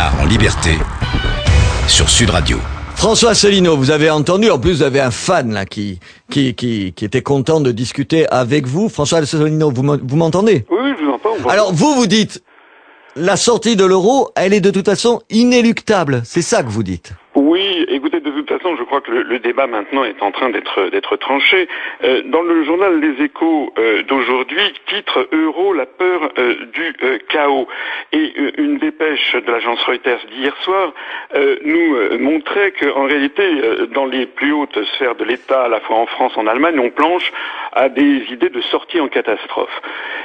En liberté sur Sud Radio. François Asselineau, vous avez entendu, en plus vous avez un fan là qui, qui, qui, qui était content de discuter avec vous. François Asselineau, vous m'en- vous m'entendez? Oui, oui, je vous entends. Alors vous, vous dites, la sortie de l'euro, elle est de toute façon inéluctable. C'est ça que vous dites. Oui, écoutez, de toute façon, je crois que le, le débat maintenant est en train d'être tranché. Euh, dans le journal Les Échos euh, d'aujourd'hui, titre Euro, la peur euh, du chaos. Et une dépêche de l'agence Reuters d'hier soir nous montrait qu'en réalité, dans les plus hautes sphères de l'État, à la fois en France, en Allemagne, on planche à des idées de sortie en catastrophe.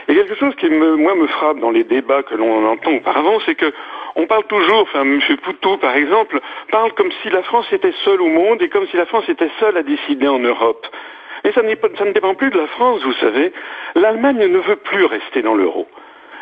Et quelque chose qui, moi, me frappe dans les débats que l'on entend auparavant, c'est que on parle toujours, enfin, M. Poutou, par exemple, parle comme si la France était seule au monde et comme si la France était seule à décider en Europe. Et ça, ça ne dépend plus de la France, vous savez. L'Allemagne ne veut plus rester dans l'euro.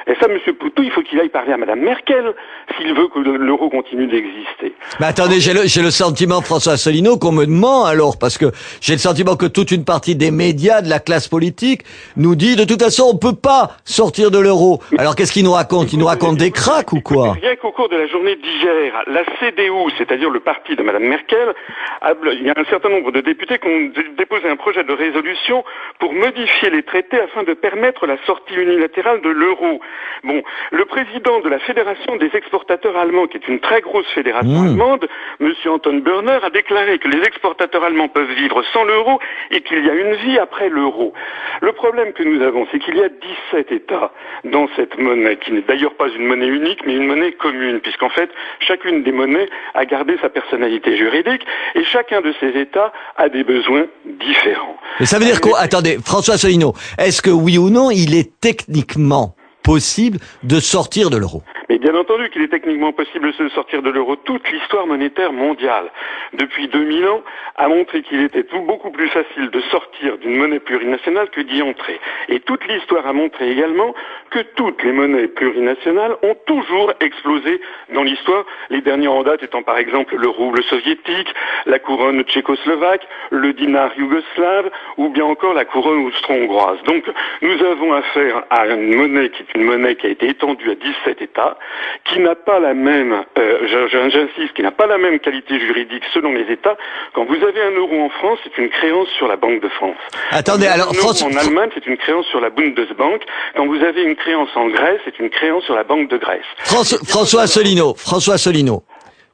Et ça, M. Poutou, il faut qu'il aille parler à Mme Merkel s'il veut que le- l'euro continue d'exister. Mais attendez, j'ai le, le sentiment, François Asselineau, qu'on me ment alors, parce que j'ai le sentiment que toute une partie des médias, de la classe politique, nous dit de toute façon on peut pas sortir de l'euro. Alors qu'est-ce qu'ils nous racontent? Ils nous racontent des cracks ou quoi? Rien qu'au cours de la journée d'hier, la CDU, c'est-à-dire le parti de Mme Merkel, a- il y a un certain nombre de députés qui ont déposé un projet de résolution pour modifier les traités afin de permettre la sortie unilatérale de l'euro. Bon, le président de la Fédération des exportateurs allemands, qui est une très grosse fédération Mmh. allemande, M. Anton Berner, a déclaré que les exportateurs allemands peuvent vivre sans l'euro et qu'il y a une vie après l'euro. Le problème que nous avons, c'est qu'il y a 17 États dans cette monnaie, qui n'est d'ailleurs pas une monnaie unique, mais une monnaie commune, puisqu'en fait, chacune des monnaies a gardé sa personnalité juridique et chacun de ces États a des besoins différents. Mais ça veut dire quoi Attendez, François Asselineau, est-ce que oui ou non, il est techniquement possible de sortir de l'euro Mais bien entendu qu'il est techniquement possible de sortir de l'euro. Toute l'histoire monétaire mondiale, depuis 2000 ans, a montré qu'il était beaucoup plus facile de sortir d'une monnaie plurinationale que d'y entrer. Et toute l'histoire a montré également que toutes les monnaies plurinationales ont toujours explosé dans l'histoire, les dernières en date étant par exemple le rouble soviétique, la couronne tchécoslovaque, le dinar yougoslave, ou bien encore la couronne austro-hongroise. Donc nous avons affaire à une monnaie qui est une monnaie qui a été étendue à 17 États, qui n'a pas la même, euh, j'insiste, qui n'a pas la même qualité juridique les États. Quand vous avez un euro en France, c'est une créance sur la Banque de France. Attendez, alors, un euro François- en Allemagne, c'est une créance sur la Bundesbank. Quand vous avez une créance en Grèce, c'est une créance sur la Banque de Grèce. François, François Asselineau, François Asselineau.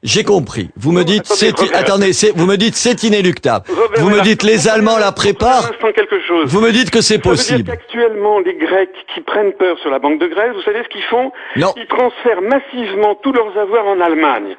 J'ai compris. Vous me dites, attendez, c'est, attendez, vous me dites, c'est inéluctable. Robert Vous me dites, les Allemands la préparent. Quelque chose. Vous me dites que c'est Ça veut possible. dire qu'actuellement, les Grecs qui prennent peur sur la Banque de Grèce, vous savez ce qu'ils font? Non. Ils transfèrent massivement tous leurs avoirs en Allemagne.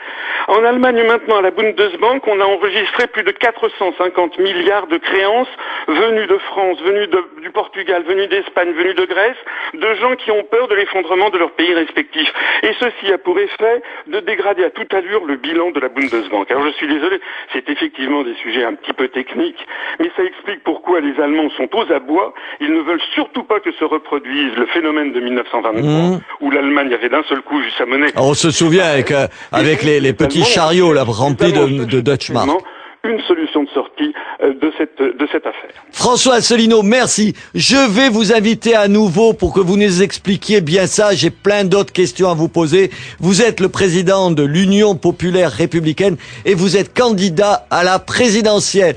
En Allemagne, maintenant, à la Bundesbank, on a enregistré plus de 450 milliards de créances venues de France, venues de- du Portugal, venues d'Espagne, venues de Grèce, de gens qui ont peur de l'effondrement de leurs pays respectifs. Et ceci a pour effet de dégrader à toute allure le bilan de la Bundesbank. Alors je suis désolé, c'est effectivement des sujets un petit peu techniques, mais ça explique pourquoi les Allemands sont aux abois. Ils ne veulent surtout pas que se reproduise le phénomène de 1923, Mmh. où l'Allemagne avait d'un seul coup vu sa monnaie On se souvient avec, euh, avec les, les petits chariots là, remplis de, de Dutch mark. Une solution de sortie euh, de cette, de cette affaire. François Asselineau, merci. Je vais vous inviter à nouveau pour que vous nous expliquiez bien ça. J'ai plein d'autres questions à vous poser. Vous êtes le président de l'Union populaire républicaine et vous êtes candidat à la présidentielle.